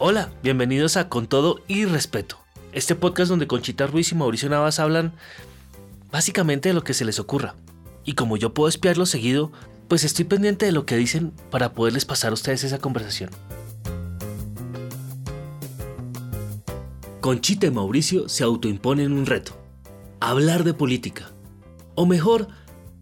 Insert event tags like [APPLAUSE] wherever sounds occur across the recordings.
Hola, bienvenidos a Con Todo y Respeto, este podcast donde Conchita Ruiz y Mauricio Navas hablan básicamente de lo que se les ocurra. Y como yo puedo espiarlo seguido, pues estoy pendiente de lo que dicen para poderles pasar a ustedes esa conversación. Conchita y Mauricio se autoimponen un reto. Hablar de política. O mejor,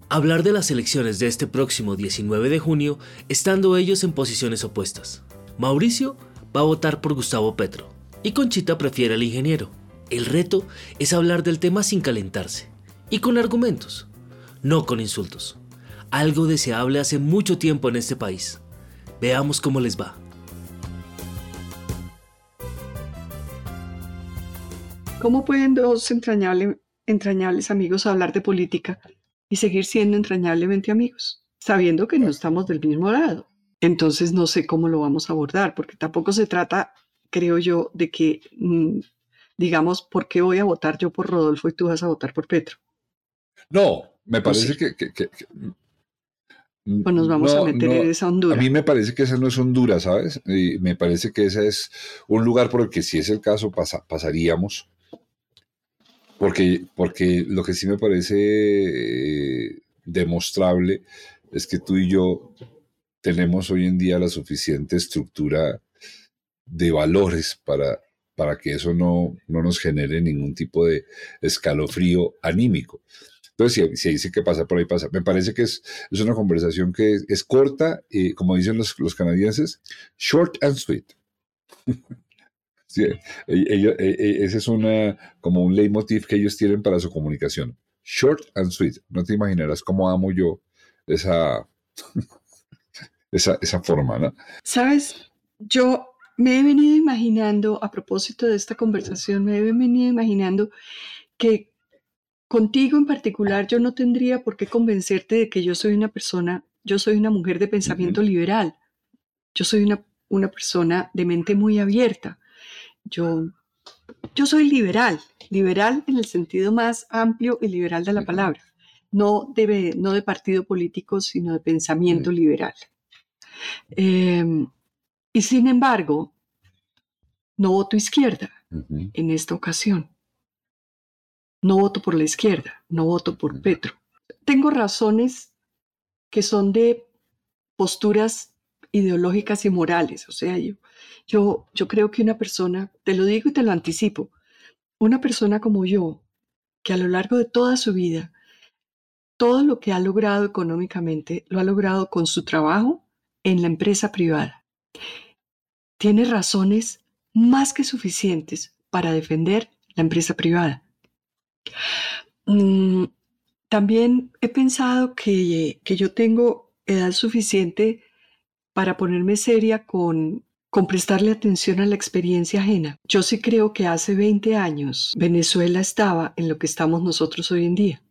hablar de las elecciones de este próximo 19 de junio estando ellos en posiciones opuestas. Mauricio va a votar por Gustavo Petro y Conchita prefiere al ingeniero. El reto es hablar del tema sin calentarse y con argumentos, no con insultos. Algo deseable hace mucho tiempo en este país. Veamos cómo les va. ¿Cómo pueden dos entrañables amigos hablar de política y seguir siendo entrañablemente amigos, sabiendo que no estamos del mismo lado? Entonces no sé cómo lo vamos a abordar, porque tampoco se trata, creo yo, de que mm, digamos, ¿por qué voy a votar yo por Rodolfo y tú vas a votar por Petro? No, me pues parece que, pues nos vamos a meter en esa Honduras. A mí me parece que esa no es Honduras, ¿sabes? Y me parece que ese es un lugar por el que si es el caso pasaríamos. Porque, porque lo que sí me parece eh, demostrable es que tú y yo tenemos hoy en día la suficiente estructura de valores para, para que eso no, no nos genere ningún tipo de escalofrío anímico. Entonces, si, dice que pasa por ahí, pasa. Me parece que es, es una conversación que es, corta y, como dicen los, los, canadienses, short and sweet. [LAUGHS] e, e, e, ese es una, como un leitmotiv que ellos tienen para su comunicación. Short and sweet. No te imaginarás cómo amo yo esa, [LAUGHS] esa, esa forma, ¿no? Sabes, yo me he venido imaginando, a propósito de esta conversación, me he venido imaginando que Contigo en particular yo no tendría por qué convencerte de que yo soy una persona, yo soy una mujer de pensamiento liberal, yo soy una, una, persona de mente muy abierta, yo, yo soy liberal, liberal en el sentido más amplio y liberal de la palabra, no de, no de partido político, sino de pensamiento liberal. Em, y sin embargo, no voto izquierda en esta ocasión. No voto por la izquierda, no voto por Petro. Tengo razones que son de posturas ideológicas y morales. O sea, yo, yo, yo creo que una persona, te lo digo y te lo anticipo, una persona como yo, que a lo largo de toda su vida, todo lo que ha logrado económicamente, lo ha logrado con su trabajo en la empresa privada. Tiene razones más que suficientes para defender la empresa privada. Mm, también he pensado que, yo tengo edad suficiente para ponerme seria con, con prestarle atención a la experiencia ajena. Yo sí creo que hace 20 años Venezuela estaba en lo que estamos nosotros hoy en día.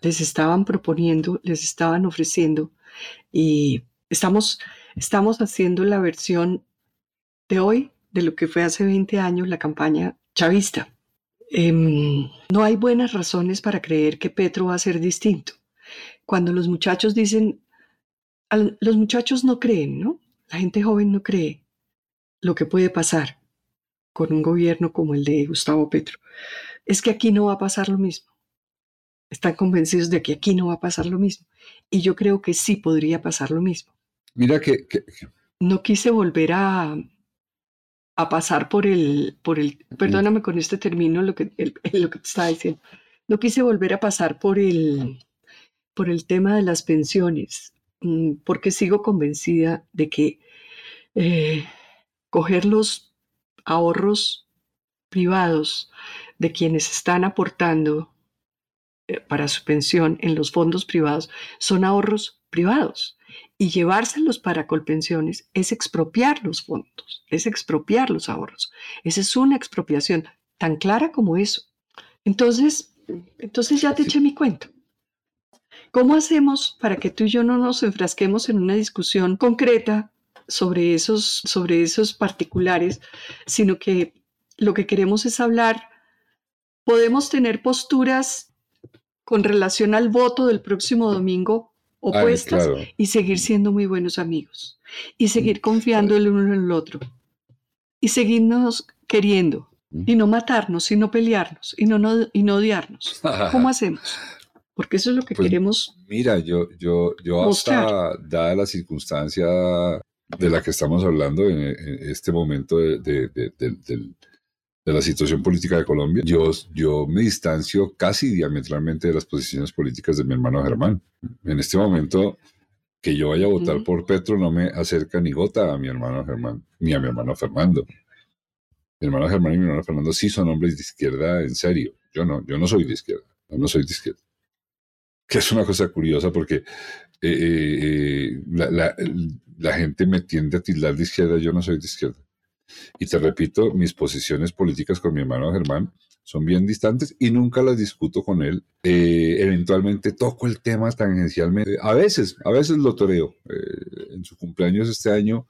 Les estaban proponiendo, les estaban ofreciendo y estamos, estamos haciendo la versión de hoy de lo que fue hace 20 años la campaña chavista. Em, no hay buenas razones para creer que Petro va a ser distinto. Cuando los muchachos dicen, los muchachos no creen, ¿no? La gente joven no cree lo que puede pasar con un gobierno como el de Gustavo Petro. Es que aquí no va a pasar lo mismo. Están convencidos de que aquí no va a pasar lo mismo. Y yo creo que sí podría pasar lo mismo. Mira que... No quise volver a, a pasar por el, por el, perdóname con este término lo que, lo que te estaba diciendo, no quise volver a pasar por el, por el tema de las pensiones, mm, porque sigo convencida de que eh, coger los ahorros privados de quienes están aportando eh, para su pensión en los fondos privados son ahorros privados y llevárselos para colpensiones es expropiar los fondos, es expropiar los ahorros. Esa es una expropiación tan clara como eso. Entonces, entonces ya te eché mi cuento. ¿Cómo hacemos para que tú y yo no nos enfrasquemos en una discusión concreta sobre esos, sobre esos particulares, sino que lo que queremos es hablar, podemos tener posturas con relación al voto del próximo domingo opuestas y seguir siendo muy buenos amigos y seguir confiando el uno en el otro. y seguirnos queriendo y no matarnos y no pelearnos y no, no- y no odiarnos. ¿Cómo [LAUGHS] hacemos? Porque eso es lo que Pues, queremos. Mira, yo, yo, yo hasta, Mostrar. dada la circunstancia de la que estamos hablando en, en este momento de, de- de- de- del- de la situación política de Colombia, yo, yo me distancio casi diametralmente de las posiciones políticas de mi hermano Germán. En este momento, que yo vaya a votar Ujú. por Petro no me acerca ni gota a mi hermano Germán, ni a mi hermano Fernando. Mi hermano Germán y mi hermano Fernando sí son hombres de izquierda en serio. Yo no, yo no soy de izquierda. Yo no soy de izquierda. Que es una cosa curiosa porque eh, eh, eh, la, la- la gente me tiende a tildar de izquierda, yo no soy de izquierda. Y te repito, mis posiciones políticas con mi hermano Germán son bien distantes y nunca las discuto con él. Eh, eventualmente toco el tema tangencialmente. A veces, a veces lo toreo. Eh, en su cumpleaños este año,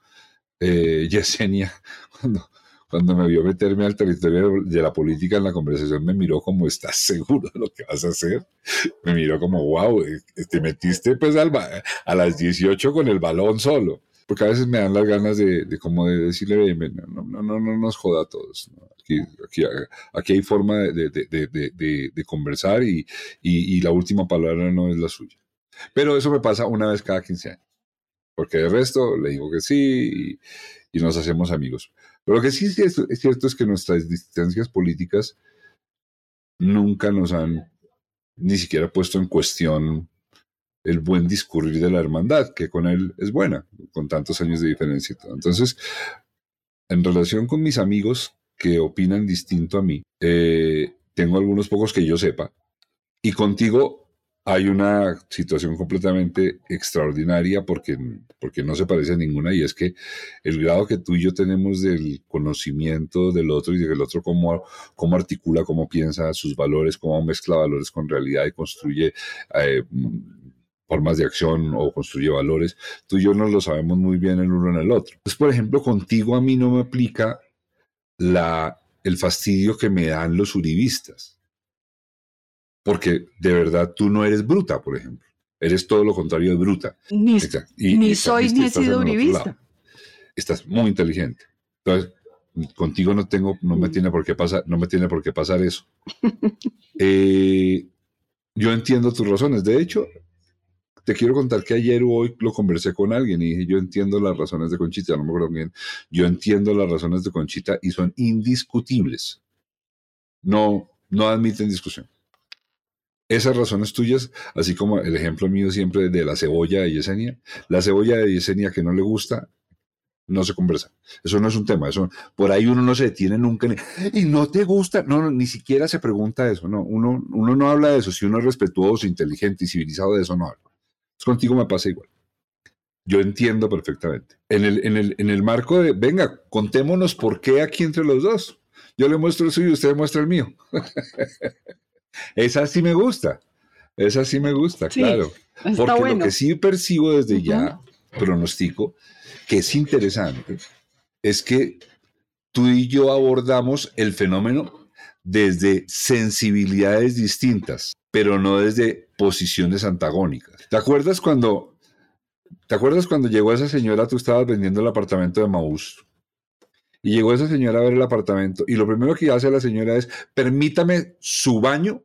eh, [LAUGHS] Yesenia, cuando, cuando me vio meterme al territorio de la política en la conversación, me miró como, ¿estás seguro de lo que vas a hacer? Me miró como, wow, eh, te metiste pues a las 18 con el balón solo. Porque a veces me dan las ganas de, de como de decirle, "Ven, ven, no, no, no, no nos joda a todos. ¿no? Aquí, aquí, aquí hay forma de- de- de conversar y, y- y la última palabra no es la suya. Pero eso me pasa una vez cada 15 años. Porque de resto le digo que sí y, y nos hacemos amigos. Pero lo que sí es cierto, es cierto es que nuestras distancias políticas nunca nos han ni siquiera puesto en cuestión el buen discurrir de la hermandad, que con él es buena, con tantos años de diferencia. Entonces, en relación con mis amigos que opinan distinto a mí, eh, tengo algunos pocos que yo sepa, y contigo hay una situación completamente extraordinaria porque, porque no se parece a ninguna, y es que el grado que tú y yo tenemos del conocimiento del otro y del otro cómo, cómo articula, cómo piensa sus valores, cómo mezcla valores con realidad y construye eh, formas de acción o construye valores, tú y yo nos lo sabemos muy bien el uno en el otro. Entonces, por ejemplo, contigo a mí no me aplica la, el fastidio que me dan los uribistas. Porque de verdad tú no eres bruta, por ejemplo. Eres todo lo contrario de bruta. Ni. Y- ni y soy ni he sido uribista. Estás muy inteligente. Entonces, contigo no tengo, no me Mm. tiene por qué pasar, no me tiene por qué pasar eso. [LAUGHS] Eh, yo entiendo tus razones. De hecho, te quiero contar que ayer o hoy lo conversé con alguien y dije, yo entiendo las razones de Conchita, no me acuerdo bien. Yo entiendo las razones de Conchita y son indiscutibles. No, no admiten discusión. Esas razones tuyas, así como el ejemplo mío siempre de la cebolla de Yesenia, la cebolla de Yesenia que no le gusta, no se conversa. Eso no es un tema. Eso, por ahí uno no se detiene nunca. ni- Y no te gusta. No, no, ni siquiera se pregunta eso. No, uno, uno no habla de eso. Si uno es respetuoso, inteligente y civilizado, de eso no habla. Contigo me pasa igual. Yo entiendo perfectamente. En el, en, el, en el marco de, venga, contémonos por qué aquí entre los dos. Yo le muestro el suyo y usted muestra el mío. [LAUGHS] Esa sí me gusta. Esa sí me gusta, Sí, claro. Está Porque bueno. lo que sí percibo desde ya, pronostico, que es interesante, es que tú y yo abordamos el fenómeno desde sensibilidades distintas, pero no desde posiciones antagónicas. ¿Te acuerdas cuando, te acuerdas cuando llegó esa señora, tú estabas vendiendo el apartamento de Maús? Y llegó esa señora a ver el apartamento y lo primero que hace la señora es, permítame su baño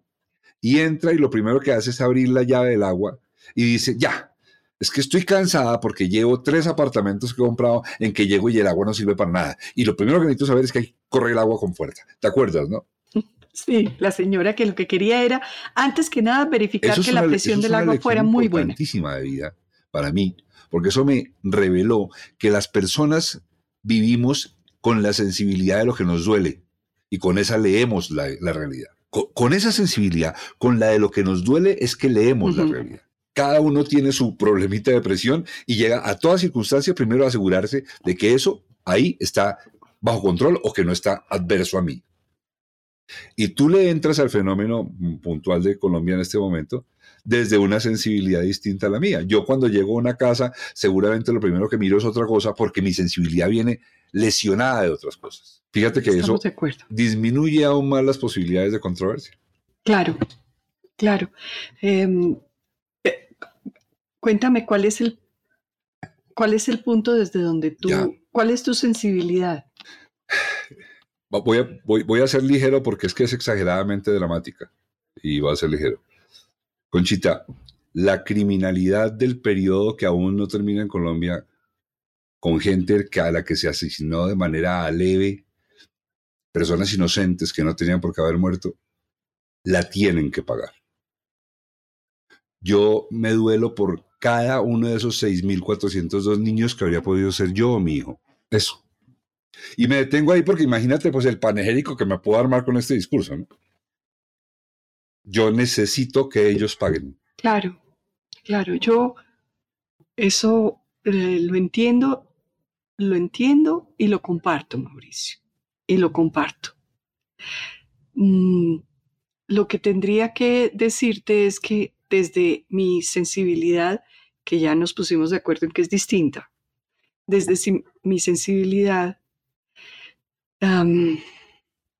y entra y lo primero que hace es abrir la llave del agua y dice, ya, es que estoy cansada porque llevo tres apartamentos que he comprado en que llego y el agua no sirve para nada. Y lo primero que necesito saber es que hay que correr el agua con fuerza. ¿Te acuerdas, no? [LAUGHS] Sí, la señora que lo que quería era, antes que nada, verificar Eso que la una presión del agua fuera muy buena. de vida para mí, porque eso me reveló que las personas vivimos con la sensibilidad de lo que nos duele y con esa leemos la, la realidad. Con, con esa sensibilidad, con la de lo que nos duele, es que leemos la realidad. Cada uno tiene su problemita de presión y llega a toda circunstancia primero a asegurarse de que eso ahí está bajo control o que no está adverso a mí. Y tú le entras al fenómeno mm, puntual de Colombia en este momento desde una sensibilidad distinta a la mía. Yo cuando llego a una casa, seguramente lo primero que miro es otra cosa porque mi sensibilidad viene lesionada de otras cosas. Fíjate que eso Estamos disminuye aún más las posibilidades de controversia. Claro, claro. Em, eh, cuéntame cuál es el cuál es el punto desde donde tú, Ya. cuál es tu sensibilidad. Voy a, voy, voy a ser ligero porque es que es exageradamente dramática y va a ser ligero. Conchita, la criminalidad del periodo que aún no termina en Colombia, con gente a la que se asesinó de manera leve, personas inocentes que no tenían por qué haber muerto, la tienen que pagar. Yo me duelo por cada uno de esos 6.402 niños que habría podido ser yo o mi hijo. Eso. Y me detengo ahí porque imagínate pues el panegérico que me puedo armar con este discurso. Yo necesito que ellos paguen. Claro, claro. Yo eso eh, lo entiendo, lo entiendo y lo comparto, Mauricio. Y lo comparto. Mm, lo que tendría que decirte es que desde mi sensibilidad, que ya nos pusimos de acuerdo en que es distinta, desde mi sensibilidad,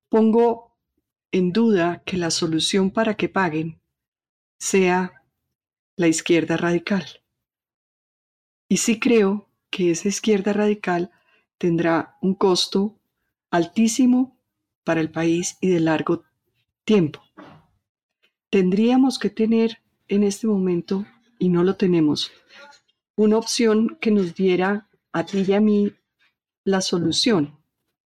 pongo en duda que la solución para que paguen sea la izquierda radical. Y sí creo que esa izquierda radical tendrá un costo altísimo para el país y de largo tiempo. Tendríamos que tener en este momento, y no lo tenemos, una opción que nos diera a ti y a mí la solución,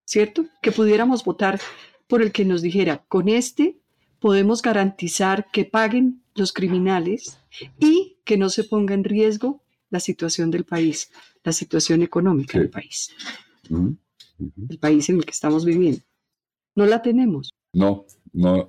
¿cierto? Que pudiéramos votar por el que nos dijera, con este podemos garantizar que paguen los criminales y que no se ponga en riesgo la situación del país, la situación económica del país, el país en el que estamos viviendo. No la tenemos. No, no.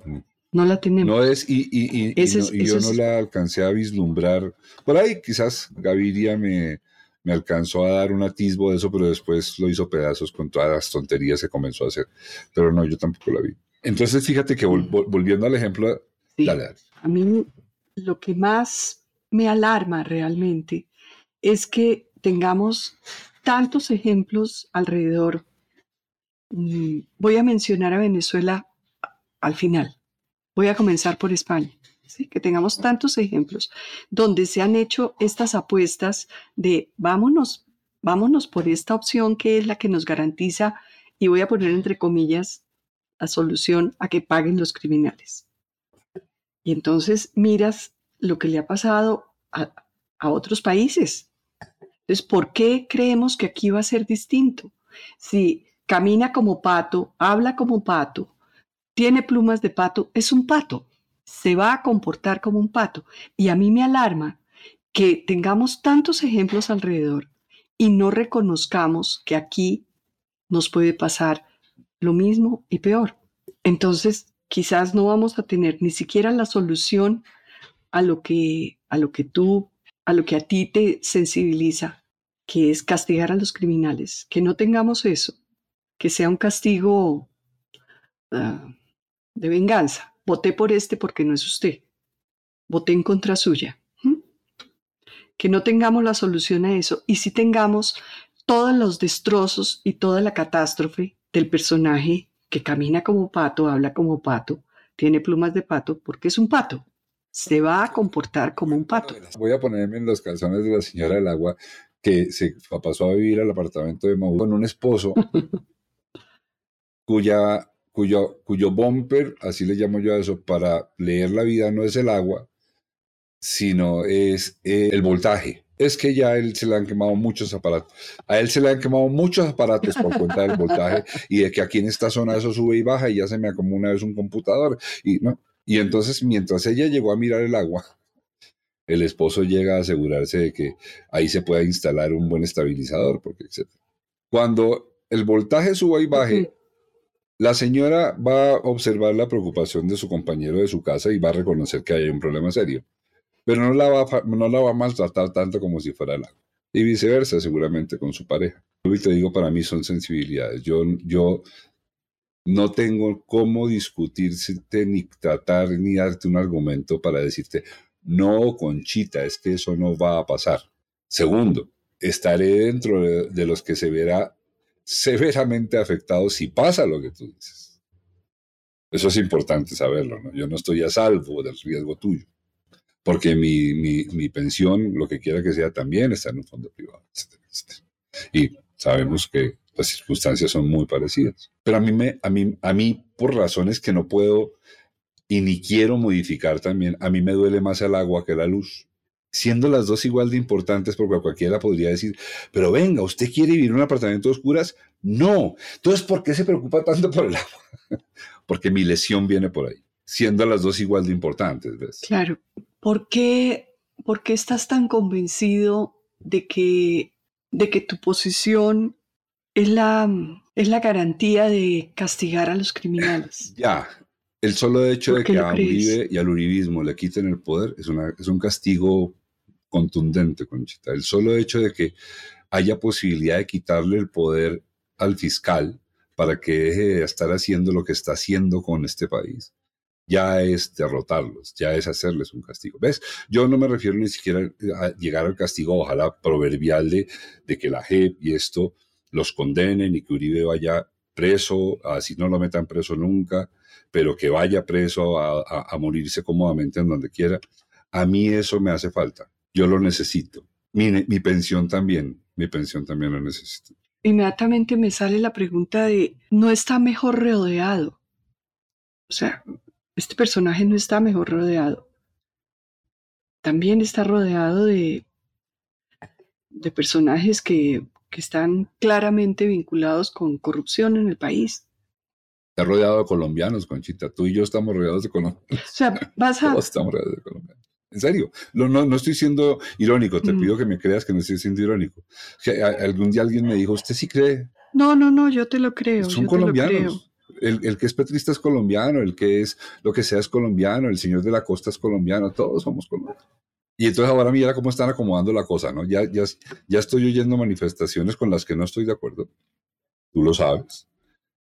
No la tenemos. No es, y, y, y, yo no la alcancé a vislumbrar. Por ahí quizás Gaviria me, me alcanzó a dar un atisbo de eso, pero después lo hizo pedazos con todas las tonterías que comenzó a hacer. Pero no, yo tampoco la vi. Entonces, fíjate que volviendo al ejemplo, a mí lo que más me alarma realmente es que tengamos tantos ejemplos alrededor. Mm, voy a mencionar a Venezuela al final. Voy a comenzar por España que tengamos tantos ejemplos donde se han hecho estas apuestas de vámonos, vámonos por esta opción que es la que nos garantiza, y voy a poner entre comillas, la solución a que paguen los criminales. Y entonces miras lo que le ha pasado a, a otros países. Entonces, ¿por qué creemos que aquí va a ser distinto? Si camina como pato, habla como pato, tiene plumas de pato, es un pato se va a comportar como un pato. Y a mí me alarma que tengamos tantos ejemplos alrededor y no reconozcamos que aquí nos puede pasar lo mismo y peor. Entonces, quizás no vamos a tener ni siquiera la solución a lo que a lo que tú a lo que a ti te sensibiliza, que es castigar a los criminales, que no tengamos eso, que sea un castigo ah, de venganza, voté por este porque no es usted, voté en contra suya. Que no tengamos la solución a eso y si tengamos todos los destrozos y toda la catástrofe del personaje que camina como pato, habla como pato, tiene plumas de pato, porque es un pato. Se va a comportar como un pato. Voy a ponerme en los calzones de la señora del agua que se pasó a vivir al apartamento de Mau con un esposo [LAUGHS] cuya cuyo, cuyo bumper, así le llamo yo a eso, para leer la vida no es el agua, sino es eh, el voltaje. Es que ya a él se le han quemado muchos aparatos. A él se le han quemado muchos aparatos por cuenta del voltaje [LAUGHS] y de que aquí en esta zona eso sube y baja y ya se me acomodó una vez un computador. Y, ¿no? y entonces, mientras ella llegó a mirar el agua, el esposo llega a asegurarse de que ahí se pueda instalar un buen estabilizador, porque etc. Cuando el voltaje suba y baje, la señora va a observar la preocupación de su compañero de su casa y va a reconocer que hay un problema serio, pero no la va a, maltratar tanto como si fuera la Y viceversa, seguramente con su pareja. Y te digo, para mí son sensibilidades. Yo, yo no tengo cómo discutirte, ni tratar, ni darte un argumento para decirte, no, Conchita, es que eso no va a pasar. Segundo, estaré dentro de los que se verá severamente afectado si pasa lo que tú dices. Eso es importante saberlo, ¿no? Yo no estoy a salvo del riesgo tuyo, porque mi, mi, pensión, lo que quiera que sea, también está en un fondo privado, Y sabemos que las circunstancias son muy parecidas. Pero a mí, me, a mí, a mí por razones que no puedo y ni quiero modificar también, a mí me duele más el agua que la luz. Siendo las dos igual de importantes, porque cualquiera podría decir, pero venga, ¿usted quiere vivir en un apartamento de oscuras? No. Entonces, ¿por qué se preocupa tanto por el agua? [LAUGHS] porque mi lesión viene por ahí, siendo las dos igual de importantes. ¿ves? Claro. ¿Por qué, ¿Por qué estás tan convencido de que, de que tu posición es la, es la garantía de castigar a los criminales? Ya, el solo hecho de que a Uribe y al uribismo le quiten el poder es, una, es un castigo contundente, Conchita. El solo hecho de que haya posibilidad de quitarle el poder al fiscal para que deje de estar haciendo lo que está haciendo con este país, ya es derrotarlos, ya es hacerles un castigo. ¿Ves? Yo no me refiero ni siquiera a llegar al castigo, ojalá proverbial de, de que la JEP y esto los condenen y que Uribe vaya preso, así no lo metan preso nunca, pero que vaya preso a, morirse cómodamente en donde quiera. A mí eso me hace falta. Yo lo necesito. Mi, mi pensión también, mi pensión también lo necesito. Inmediatamente me sale la pregunta de, ¿no está mejor rodeado? O sea, este personaje no está mejor rodeado. También está rodeado de, de personajes que, que están claramente vinculados con corrupción en el país. Está rodeado de colombianos, Conchita. Tú y yo estamos rodeados de colombianos. O sea, vas a... [LAUGHS] Todos estamos rodeados de colombianos. En serio, no, no, estoy siendo irónico, te mm. pido que me creas que no estoy siendo irónico. Que algún día alguien me dijo, ¿usted sí cree? No, no, no, yo te lo creo. Son colombianos. El, el, que es petrista es colombiano, el que es lo que sea es colombiano, el señor de la costa es colombiano, todos somos colombianos. Y entonces ahora mira cómo están acomodando la cosa, ¿no? Ya, ya, ya estoy oyendo manifestaciones con las que no estoy de acuerdo. Tú lo sabes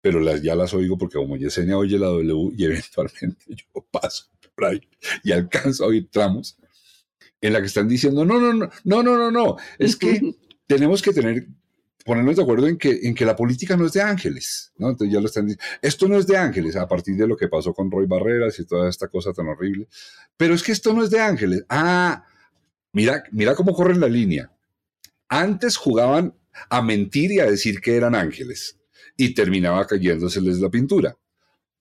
pero las, ya las oigo porque como Yesenia oye la W y eventualmente [LAUGHS] yo paso por ahí y alcanzo a oír tramos en la que están diciendo, no, no, no, no, no, no, no, es que [LAUGHS] tenemos que tener, ponernos de acuerdo en que, en que la política no es de ángeles, ¿no? Entonces ya lo están diciendo, esto no es de ángeles, a partir de lo que pasó con Roy Barreras y toda esta cosa tan horrible, pero es que esto no es de ángeles. Ah, mira, mira cómo corren la línea. Antes jugaban a mentir y a decir que eran ángeles y terminaba cayéndoseles la pintura.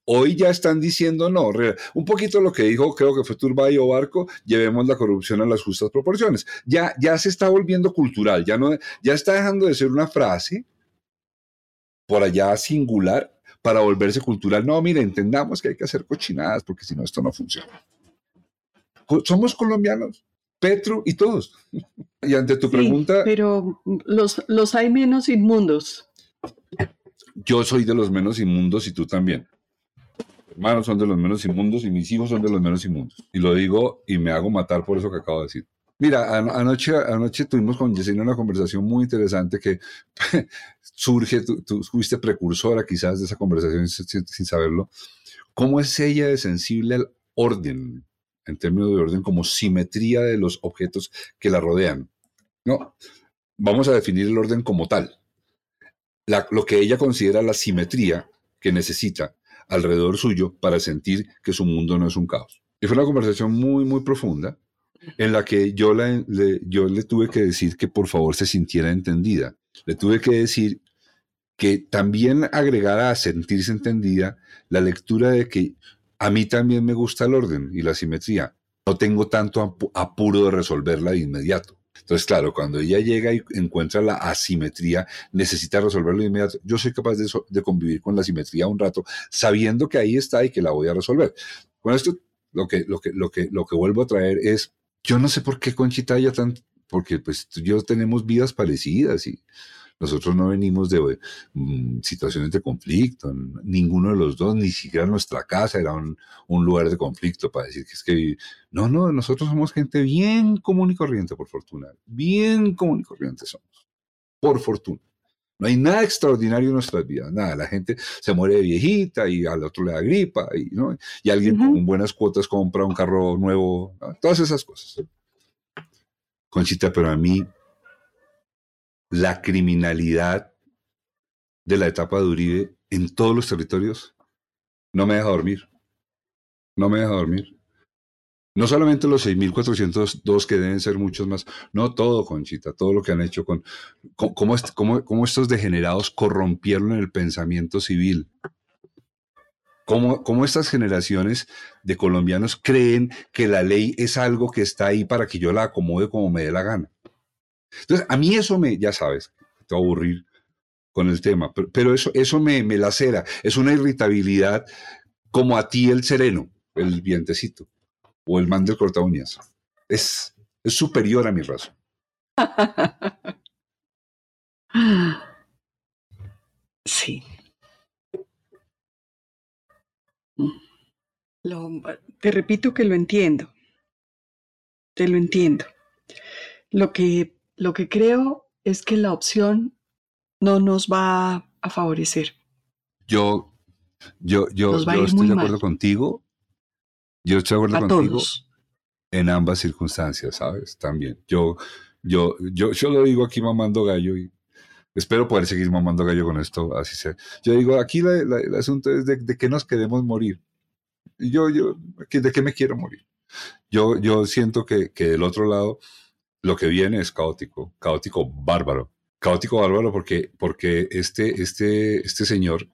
Hoy ya están diciendo no, un poquito lo que dijo, creo que fue Turbay o Barco, llevemos la corrupción a las justas proporciones. Ya, ya se está volviendo cultural, ya, no, ya está dejando de ser una frase por allá singular para volverse cultural. No, mire, entendamos que hay que hacer cochinadas porque si no esto no funciona. Somos colombianos, Petro y todos. [LAUGHS] Y ante tu pregunta... Pero los, los hay menos inmundos yo soy de los menos inmundos y tú también. Hermanos son de los menos inmundos y mis hijos son de los menos inmundos. Y lo digo y me hago matar por eso que acabo de decir. Mira, anoche, anoche tuvimos con Yesenia una conversación muy interesante que [LAUGHS] surge, tú, fuiste precursora quizás de esa conversación sin, sin, saberlo. ¿Cómo es ella de sensible al orden, en términos de orden, como simetría de los objetos que la rodean? No, vamos a definir el orden como tal lo que ella considera la simetría que necesita alrededor suyo para sentir que su mundo no es un caos. Y fue una conversación muy, muy profunda en la que yo, le, yo le tuve que decir que por favor se sintiera entendida. Le tuve que decir que también agregara a sentirse entendida la lectura de que a mí también me gusta el orden y la simetría. No tengo tanto apuro de resolverla de inmediato. Entonces, claro, cuando ella llega y encuentra la asimetría, necesita resolverlo de inmediato. Yo soy capaz de, convivir con la asimetría un rato, sabiendo que ahí está y que la voy a resolver. Con esto, lo que, lo que, lo que, lo que vuelvo a traer es, yo no sé por qué Conchita ya tan, porque pues yo tenemos vidas parecidas y nosotros no venimos de mm, situaciones de conflicto, ninguno de los dos, ni siquiera nuestra casa era un, lugar de conflicto para decir que es que... No, no, nosotros somos gente bien común y corriente, por fortuna. Bien común y corriente somos, por fortuna. No hay nada extraordinario en nuestras vidas, nada. La gente se muere de viejita y al otro le da gripa y, ¿no? y alguien con buenas cuotas compra un carro nuevo, todas esas cosas. Conchita, pero a mí la criminalidad de la etapa de Uribe en todos los territorios no me deja dormir. No me deja dormir. No solamente los 6.402 que deben ser muchos más, no todo, Conchita, todo lo que han hecho con cómo, estos degenerados corrompieron el pensamiento civil. Cómo, estas generaciones de colombianos creen que la ley es algo que está ahí para que yo la acomode como me dé la gana. Entonces, a mí eso me, ya sabes, te voy a aburrir con el tema, pero, eso, eso me, me lacera, es una irritabilidad como a ti el sereno, el vientecito o el man del corta uñas. Es, es superior a mi razón. [LAUGHS] Sí. te repito que lo entiendo. Te lo entiendo. Lo que, lo que creo es que la opción no nos va a favorecer. Yo, yo, yo, yo estoy de acuerdo contigo yo estoy de acuerdo contigo en ambas circunstancias, ¿sabes? También. Yo, yo, yo, yo lo digo aquí mamando gallo y espero poder seguir mamando gallo con esto, así sea. Yo digo, aquí el asunto es de, de, que nos queremos morir. Yo, yo, ¿de qué me quiero morir? Yo, yo siento que, que del otro lado lo que viene es caótico, caótico bárbaro. Caótico bárbaro porque, porque este, este, este señor,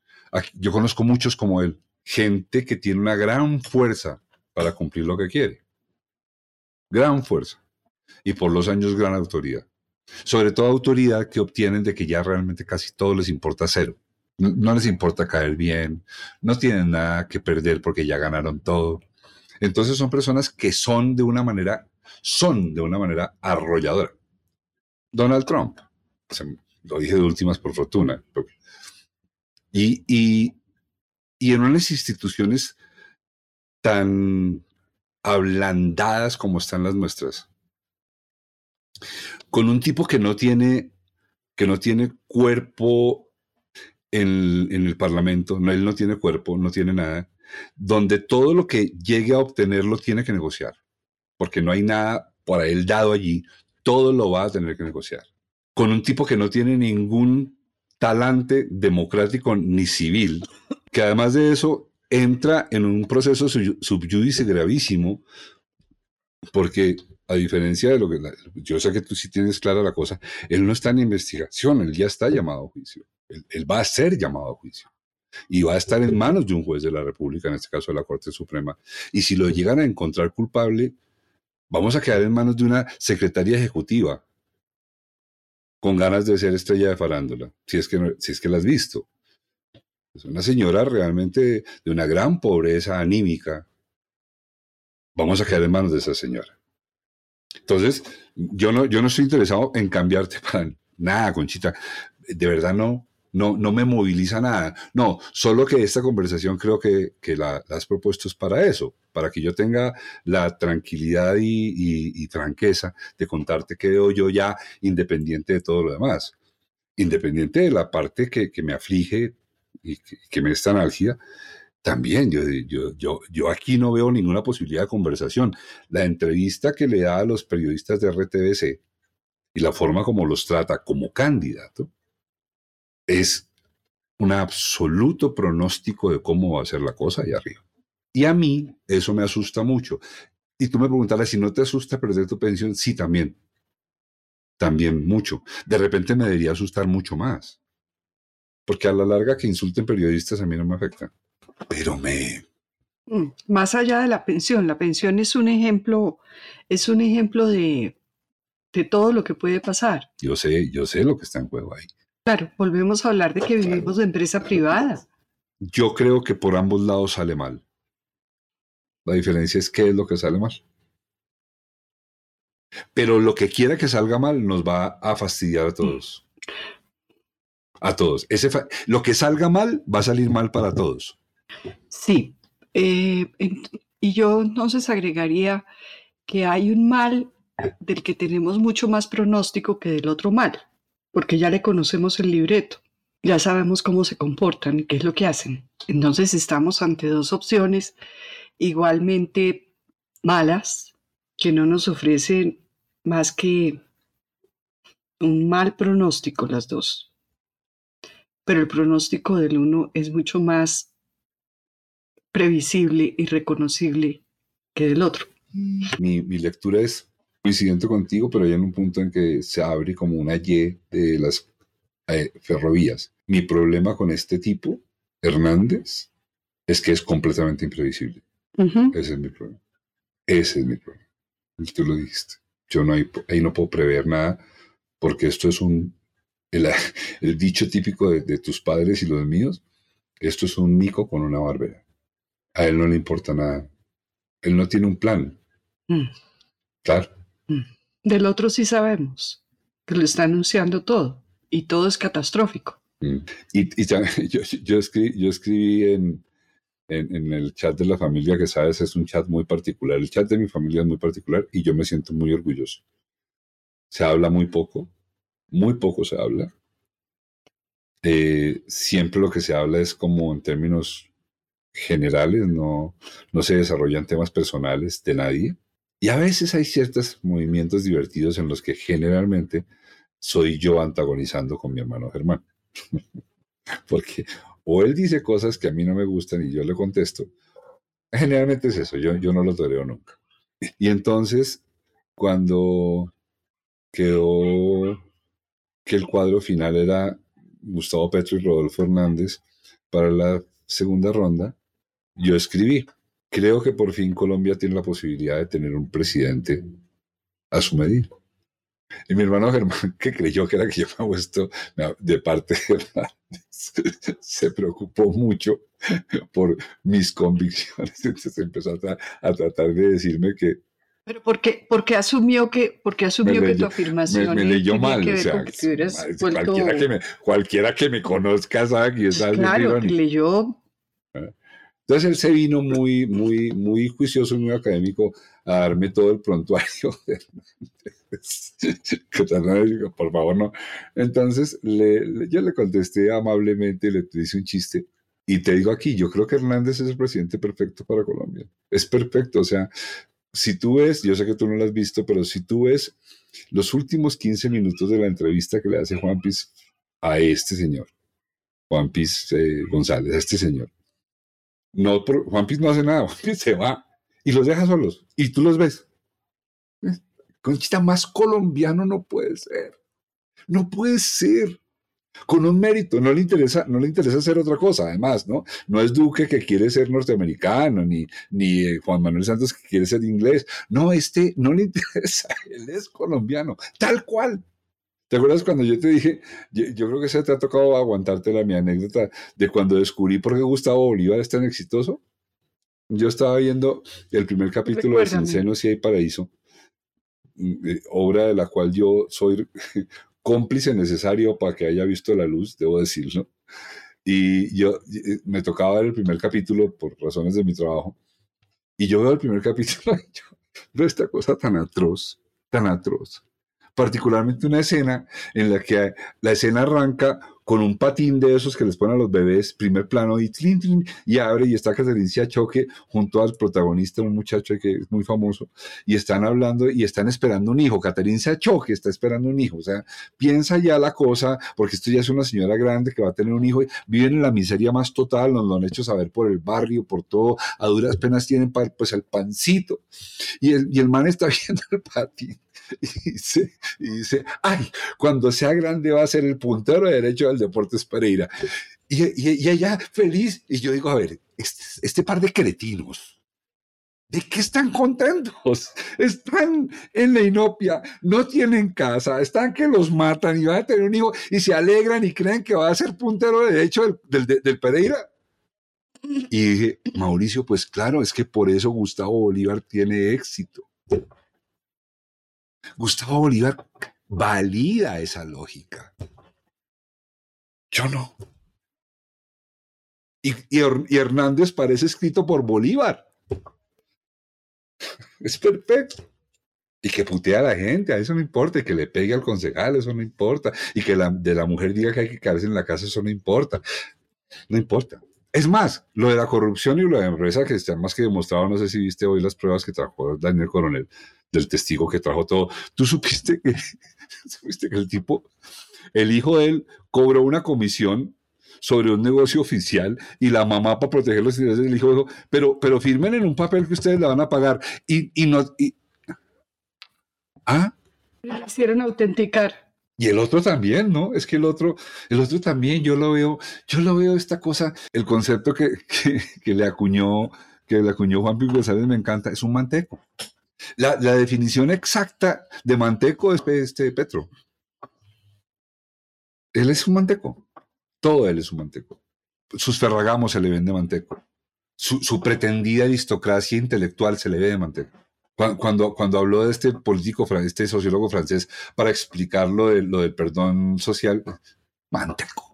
yo conozco muchos como él, gente que tiene una gran fuerza para cumplir lo que quiere. Gran fuerza. Y por los años gran autoridad. Sobre todo autoridad que obtienen de que ya realmente casi todo les importa cero. No, les importa caer bien, no tienen nada que perder porque ya ganaron todo. Entonces son personas que son de una manera, son de una manera arrolladora. Donald Trump, lo dije de últimas por fortuna, y, y, y en unas instituciones tan ablandadas como están las nuestras. Con un tipo que no tiene, que no tiene cuerpo en, en el Parlamento, no, él no tiene cuerpo, no tiene nada, donde todo lo que llegue a obtenerlo tiene que negociar, porque no hay nada para él dado allí, todo lo va a tener que negociar. Con un tipo que no tiene ningún talante democrático ni civil, que además de eso entra en un proceso subyúdice gravísimo, porque a diferencia de lo que yo sé que tú sí tienes clara la cosa, él no está en investigación, él ya está llamado a juicio, él, va a ser llamado a juicio y va a estar en manos de un juez de la República, en este caso de la Corte Suprema. Y si lo llegan a encontrar culpable, vamos a quedar en manos de una secretaria ejecutiva con ganas de ser estrella de farándula, si es que, si es que la has visto. Es una señora realmente de una gran pobreza anímica. Vamos a quedar en manos de esa señora. Entonces, yo no, yo no estoy interesado en cambiarte [LAUGHS] para nada, Conchita. De verdad no, no, no me moviliza nada. No, solo que esta conversación creo que, que la, has propuesto es para eso, para que yo tenga la tranquilidad y, y, tranqueza de contarte que veo yo ya independiente de todo lo demás. Independiente de la parte que, que me aflige y que, me es tan álgida, también yo, yo, yo, yo aquí no veo ninguna posibilidad de conversación. La entrevista que le da a los periodistas de RTBC y la forma como los trata como candidato es un absoluto pronóstico de cómo va a ser la cosa ahí arriba. Y a mí eso me asusta mucho. Y tú me preguntarás si no te asusta perder tu pensión. Sí, también. También mucho. De repente me debería asustar mucho más porque a la larga que insulten periodistas a mí no me afecta. Pero me... Mm, más allá de la pensión, la pensión es un ejemplo, es un ejemplo de, de todo lo que puede pasar. Yo sé, yo sé lo que está en juego ahí. Claro, volvemos a hablar de que vivimos de empresa privada. Yo creo que por ambos lados sale mal. La diferencia es qué es lo que sale mal. Pero lo que quiera que salga mal nos va a fastidiar a todos. A todos. Ese lo que salga mal va a salir mal para todos. Sí. Eh, y yo entonces agregaría que hay un mal del que tenemos mucho más pronóstico que del otro mal, porque ya le conocemos el libreto, ya sabemos cómo se comportan y qué es lo que hacen. Entonces estamos ante dos opciones igualmente malas que no nos ofrecen más que un mal pronóstico las dos pero el pronóstico del uno es mucho más previsible y reconocible que del otro. mi, mi lectura es coincidente contigo, pero hay un punto en que se abre como una Y de las eh, ferrovías. Mi problema con este tipo, Hernández, es que es completamente imprevisible. Ese es mi problema. Ese es mi problema. Y tú lo dijiste. Yo no ahí no puedo prever nada porque esto es un, el, [LAUGHS] dicho típico de, tus padres y los míos, esto es un mico con una barbera. A él no le importa nada. Él no tiene un plan. Mm. Claro. Del otro sí sabemos, que le está anunciando todo y todo es catastrófico. Mm. Y, [LAUGHS] yo, escribí, en, el chat de la familia, que sabes, es un chat muy particular. El chat de mi familia es muy particular y yo me siento muy orgulloso. Se habla muy poco, muy poco se habla. Eh, siempre lo que se habla es como en términos generales, no se desarrollan temas personales de nadie. Y a veces hay ciertos movimientos divertidos en los que generalmente soy yo antagonizando con mi hermano Germán. [LAUGHS] Porque o él dice cosas que a mí no me gustan y yo le contesto. Generalmente es eso, yo, yo no lo tolero nunca. Y entonces, cuando quedó que el cuadro final era Gustavo Petro y Rodolfo Hernández para la segunda ronda, yo escribí, creo que por fin Colombia tiene la posibilidad de tener un presidente a su medida. Y mi hermano Germán, [LAUGHS] que creyó que era que yo me había puesto de parte de Hernández, [LAUGHS] se preocupó mucho por mis convicciones. [LAUGHS] Entonces empezó a, tratar de decirme que. Pero ¿por qué, porque asumió que, porque asumió que tu afirmación me, leyó mal? O sea, cualquiera, que me, cualquiera que me conozca sabe que es algo Claro, leyó entonces él se vino muy, muy, muy juicioso, muy académico a darme todo el prontuario. [LAUGHS] [LAUGHS] por favor, no. Entonces le, yo le contesté amablemente, le hice un chiste. Y te digo aquí, yo creo que Hernández es el presidente perfecto para Colombia. Es perfecto. O sea, si tú ves, yo sé que tú no lo has visto, pero si tú ves los últimos 15 minutos de la entrevista que le hace Juan Piz a este señor, Juan Piz eh, González, a este señor, no, Juan Piz no hace nada, [LAUGHS] Juan Piz se va y los deja solos. Y tú los ves. Conchita, más colombiano no puede ser. No puede ser. Con un mérito, no le interesa, no le interesa hacer otra cosa, además, ¿no? No es Duque que quiere ser norteamericano, ni, ni eh, Juan Manuel Santos que quiere ser inglés. No, este no le [LAUGHS] interesa, él es colombiano, tal cual. ¿Te acuerdas cuando yo te dije, yo, creo que se te ha tocado aguantarte la mi anécdota de cuando descubrí por qué Gustavo Bolívar es tan exitoso? Yo estaba viendo el primer capítulo de Sin Seno Si hay Paraíso, mm, eh, obra de la cual yo soy [LAUGHS] cómplice necesario para que haya visto la luz, debo decirlo. Y yo eh, me tocaba ver el primer capítulo por razones de mi trabajo. Y yo veo el primer [LAUGHS] capítulo y yo veo esta cosa tan atroz, tan atroz particularmente una escena en la que la escena arranca con un patín de esos que les ponen a los bebés, primer plano, y, y abre y está Catherine Choque junto al protagonista, un muchacho que es muy famoso, y están hablando y están esperando un hijo. Catherine Choque está esperando un hijo. O sea, piensa ya la cosa, porque esto ya es una señora grande que va a tener un hijo, viven en la miseria más total, nos lo han hecho saber por el barrio, por todo, a duras penas tienen pues el pancito. Y el, y el man está [LAUGHS] viendo el patín [LAUGHS] y dice, y ay, cuando sea grande va a ser el puntero de derecho del Deportes Pereira. Y, y, ella feliz, y yo digo, a ver, este, este, par de cretinos, ¿de qué están contentos? [LAUGHS] Están en la inopia, no tienen casa, están que los matan y van a tener un hijo y se alegran y creen que va a ser puntero de derecho del, del, del Pereira. Y dije, Mauricio, pues claro, es que por eso Gustavo Bolívar tiene éxito. Gustavo Bolívar valida esa lógica. Yo no. Y, Hernández parece escrito por Bolívar. [LAUGHS] Es perfecto. Y que putea a la gente, a eso no importa, y que le pegue al concejal, eso no importa, y que de la mujer diga que hay que quedarse en la casa, eso no importa. No importa. Es más, lo de la corrupción y lo de la empresa que está más que demostrado, no sé si viste hoy las pruebas que trajo Daniel Coronel, del testigo que trajo todo. Tú supiste que, [LAUGHS] supiste que el tipo, el hijo de él, cobró una comisión sobre un negocio oficial y la mamá para proteger los intereses del hijo dijo, pero, pero firmen en un papel que ustedes le van a pagar y, y no... ¿Ah? Hicieron autenticar. Y el otro también, ¿no? Es que el otro, el otro también, yo lo veo, yo lo veo esta cosa, el concepto que, [LAUGHS] que, le acuñó, que le acuñó Juan Pico González me encanta, es un manteco. La, definición exacta de manteco es este Petro. Él es un manteco. Todo él es un manteco. Sus ferragamos se le ven de manteco. Su, pretendida aristocracia intelectual se le ve de manteco. Cuando, habló de este político, este sociólogo francés, para explicar lo del perdón social, manteco.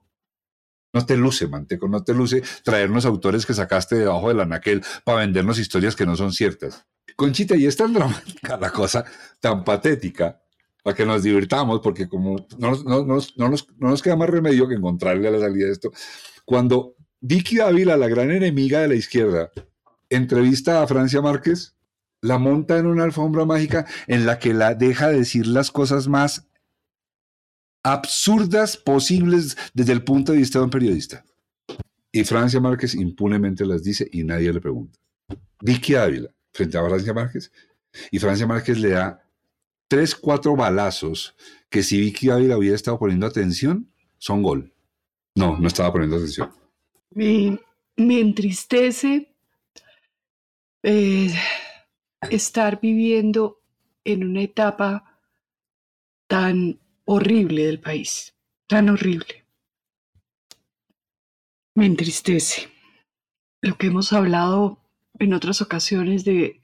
No te luce, Manteco, no te luce traernos autores que sacaste debajo del anaquel para vendernos historias que no son ciertas. Conchita, y es tan dramática la cosa, tan patética, para que nos divirtamos, porque como no, no, no, no, nos, no nos queda más remedio que encontrarle a la salida de esto. Cuando Vicky Ávila, la gran enemiga de la izquierda, entrevista a Francia Márquez, la monta en una alfombra mágica en la que la deja decir las cosas más absurdas posibles desde el punto de vista de un periodista. Y Francia Márquez impunemente las dice y nadie le pregunta. Vicky Ávila, frente a Francia Márquez, y Francia Márquez le da tres, cuatro balazos que si Vicky Ávila hubiera estado poniendo atención, son gol. No, no estaba poniendo atención. Me, me entristece eh, estar viviendo en una etapa tan horrible del país, tan horrible. Me entristece lo que hemos hablado en otras ocasiones de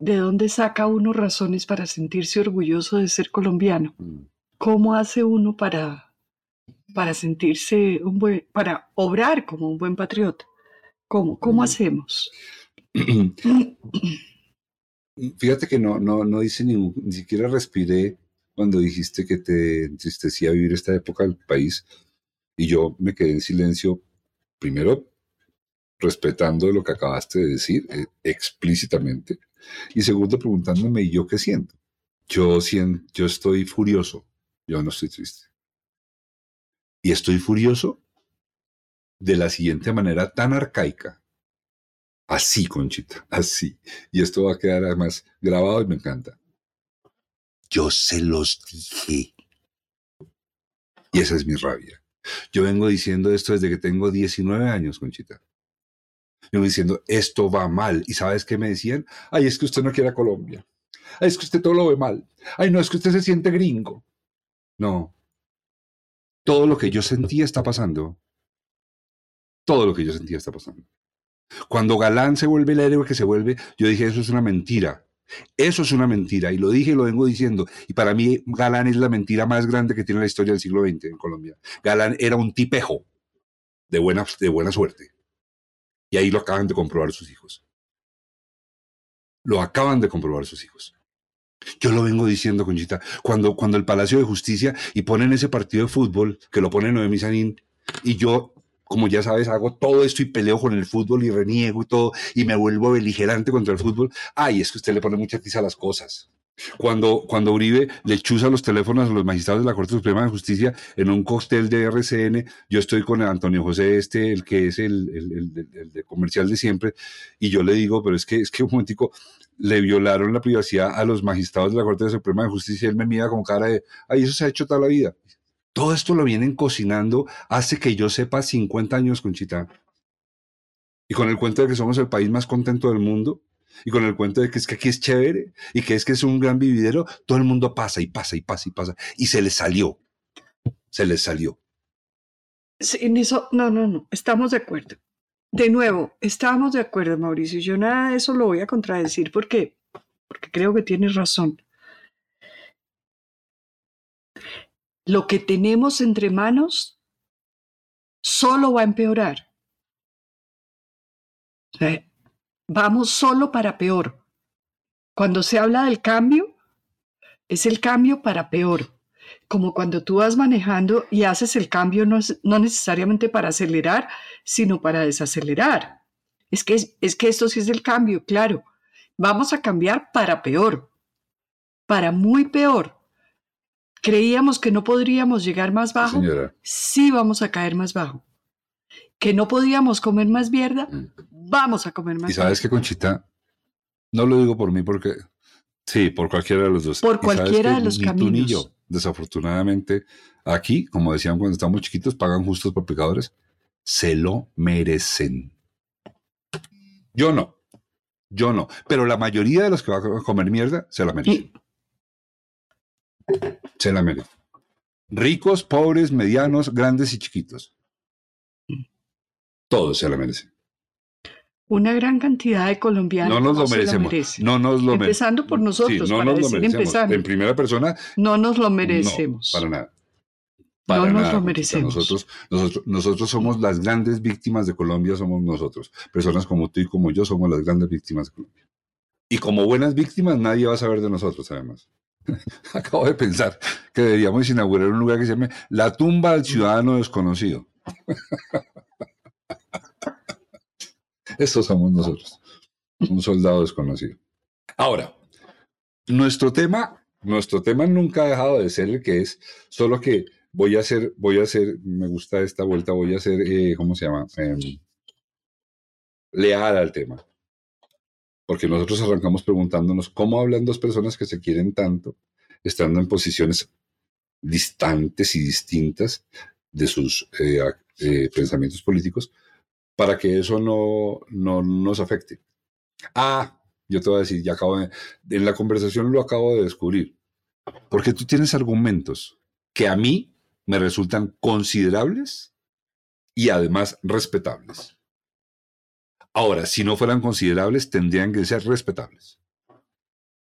de dónde saca uno razones para sentirse orgulloso de ser colombiano. Mm. ¿Cómo hace uno para, para sentirse un buen, para obrar como un buen patriota? ¿Cómo, cómo mm. hacemos? [CLEARS THROAT] Fíjate que no, no, no dice ni, ni siquiera respiré cuando dijiste que te entristecía vivir esta época del país y yo me quedé en silencio, primero respetando lo que acabaste de decir eh, explícitamente y segundo preguntándome, ¿y yo qué siento? Yo, siento, yo estoy furioso, yo no estoy triste. Y estoy furioso de la siguiente manera tan arcaica Así, Conchita, así. Y esto va a quedar además grabado y me encanta. Yo se los dije. Y esa es mi rabia. Yo vengo diciendo esto desde que tengo 19 años, Conchita. Yo vengo diciendo, esto va mal. ¿Y sabes qué me decían? Ay, es que usted no quiere a Colombia. Ay, es que usted todo lo ve mal. Ay, no, es que usted se siente gringo. No. Todo lo que yo sentía está pasando. Todo lo que yo sentía está pasando. Cuando Galán se vuelve el héroe que se vuelve, yo dije, eso es una mentira. Eso es una mentira. Y lo dije y lo vengo diciendo. Y para mí, Galán es la mentira más grande que tiene la historia del siglo XX en Colombia. Galán era un tipejo de buena, de buena suerte. Y ahí lo acaban de comprobar sus hijos. Lo acaban de comprobar sus hijos. Yo lo vengo diciendo, Conchita, cuando, cuando el Palacio de Justicia y ponen ese partido de fútbol que lo pone Noemí Sanín, y yo como ya sabes, hago todo esto y peleo con el fútbol y reniego y todo, y me vuelvo beligerante contra el fútbol. Ay, es que usted le pone mucha tiza a las cosas. Cuando, cuando Uribe le chuza los teléfonos a los magistrados de la Corte Suprema de Justicia en un cóctel de RCN, yo estoy con Antonio José Este, el que es el, el, el, comercial de siempre, y yo le digo, pero es que, es que un momentico, le violaron la privacidad a los magistrados de la Corte Suprema de Justicia, y él me mira con cara de, ay, eso se ha hecho toda la vida. Todo esto lo vienen cocinando hace que yo sepa 50 años, Conchita. Y con el cuento de que somos el país más contento del mundo, y con el cuento de que es que aquí es chévere, y que es que es un gran vividero, todo el mundo pasa y pasa y pasa y pasa. Y se les salió. Se les salió. en eso, no, no, no, estamos de acuerdo. De nuevo, estamos de acuerdo, Mauricio. Yo nada de eso lo voy a contradecir porque, porque creo que tienes razón. Lo que tenemos entre manos solo va a empeorar. vamos solo para peor. Cuando se habla del cambio, es el cambio para peor. Como cuando tú vas manejando y haces el cambio no, no necesariamente para acelerar, sino para desacelerar. Es que, es que esto sí es el cambio, claro. Vamos a cambiar para peor, para muy peor. Creíamos que no podríamos llegar más bajo. Sí vamos a caer más bajo. que no podíamos comer más mierda, Mm. vamos a comer más Y sabes que Conchita, no lo digo por mí porque, sí, por cualquiera de los dos. Por cualquiera de los ni tú ni caminos. yo, desafortunadamente, aquí, como decían cuando estamos chiquitos, pagan justos por pecadores, se lo merecen. Yo no, yo no, pero la mayoría de los que van a comer mierda se la merecen. Y- Se la merecen. Ricos, pobres, medianos, grandes y chiquitos. Todos se la merecen. Una gran cantidad de colombianos No nos lo merecemos. No nos lo Empezando por nosotros, Sí, no para nos lo decir empezando. En primera persona, No nos lo no, merecemos. para nada. No nos lo merecemos. Nosotros, nosotros, nosotros somos las grandes víctimas de Colombia, somos nosotros. Personas como tú y como yo somos las grandes víctimas de Colombia. Y como buenas víctimas, nadie va a saber de nosotros, además. [LAUGHS] Acabo de pensar que deberíamos inaugurar un lugar que se llame La tumba del ciudadano desconocido. [LAUGHS] Estos somos nosotros. Un soldado desconocido. Ahora, nuestro tema, nuestro tema nunca ha dejado de ser el que es, solo que voy a hacer, voy a hacer, me gusta esta vuelta, voy a hacer, eh, ¿cómo se llama? Em, leal al tema. Porque nosotros arrancamos preguntándonos cómo hablan dos personas que se quieren tanto, estando en posiciones distantes y distintas de sus eh, eh, pensamientos políticos, para que eso no, no nos afecte. Ah, yo te voy a decir, ya acabo de, en la conversación lo acabo de descubrir. Porque tú tienes argumentos que a mí me resultan considerables y además respetables. Ahora, si no fueran considerables, tendrían que ser respetables.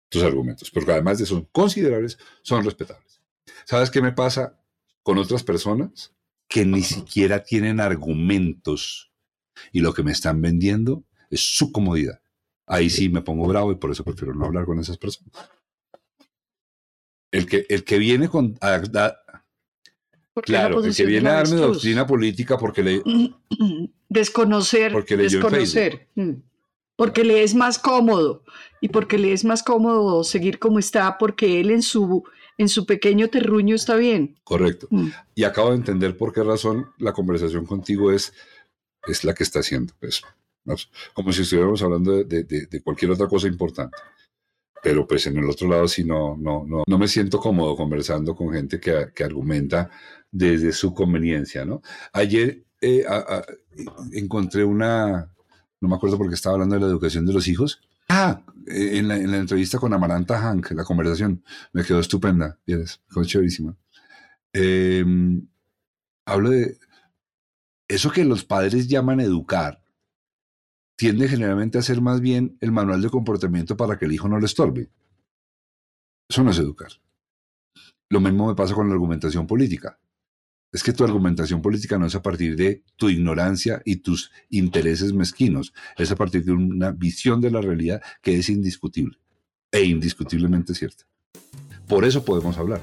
Tus argumentos, porque además de son considerables, son respetables. ¿Sabes qué me pasa con otras personas? Que ni siquiera tienen argumentos y lo que me están vendiendo es su comodidad. Ahí sí me pongo bravo y por eso prefiero no hablar con esas personas. El que, el que viene con... a- claro, el que viene a la darme doctrina política porque le... [CLEARS THROAT] [CLEARS THROAT] Desconocer, Porque en desconocer. Mm. Porque le es más cómodo y porque le es más cómodo seguir como está, porque él en su, en su pequeño terruño está bien. Correcto. Mm. Y acabo de entender por qué razón la conversación contigo es, es la que está haciendo. Pues, como si estuviéramos hablando de, de- de- de cualquier otra cosa importante. Pero pues en el otro lado sí no, no, no, no me siento cómodo conversando con gente que, que argumenta desde su conveniencia, ¿no? Ayer eh, a- a- encontré una, no me acuerdo porque estaba hablando de la educación de los hijos. Ah, eh, en la, en la entrevista con Amaranta Hank, la conversación, me quedó estupenda, ¿vieres? Quedó chéverísima. Eh, hablo de eso que los padres llaman educar, tiende generalmente a ser más bien el manual de comportamiento para que el hijo no le estorbe. Eso no es educar. Lo mismo me pasa con la argumentación política. Es que tu argumentación política no es a partir de tu ignorancia y tus intereses mezquinos, es a partir de una visión de la realidad que es indiscutible e indiscutiblemente cierta. Por eso podemos hablar.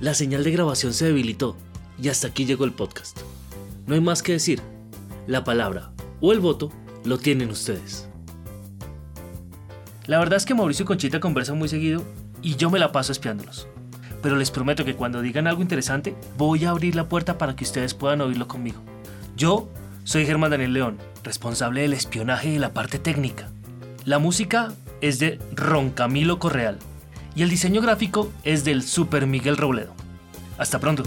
La señal de grabación se debilitó y hasta aquí llegó el podcast. No hay más que decir. La palabra o el voto lo tienen ustedes. La verdad es que Mauricio y Conchita conversan muy seguido y yo me la paso espiándolos. Pero les prometo que cuando digan algo interesante, voy a abrir la puerta para que ustedes puedan oírlo conmigo. Yo soy Germán Daniel León, responsable del espionaje y la parte técnica. La música es de Ron Camilo Correal y el diseño gráfico es del Super Miguel Robledo. Hasta pronto.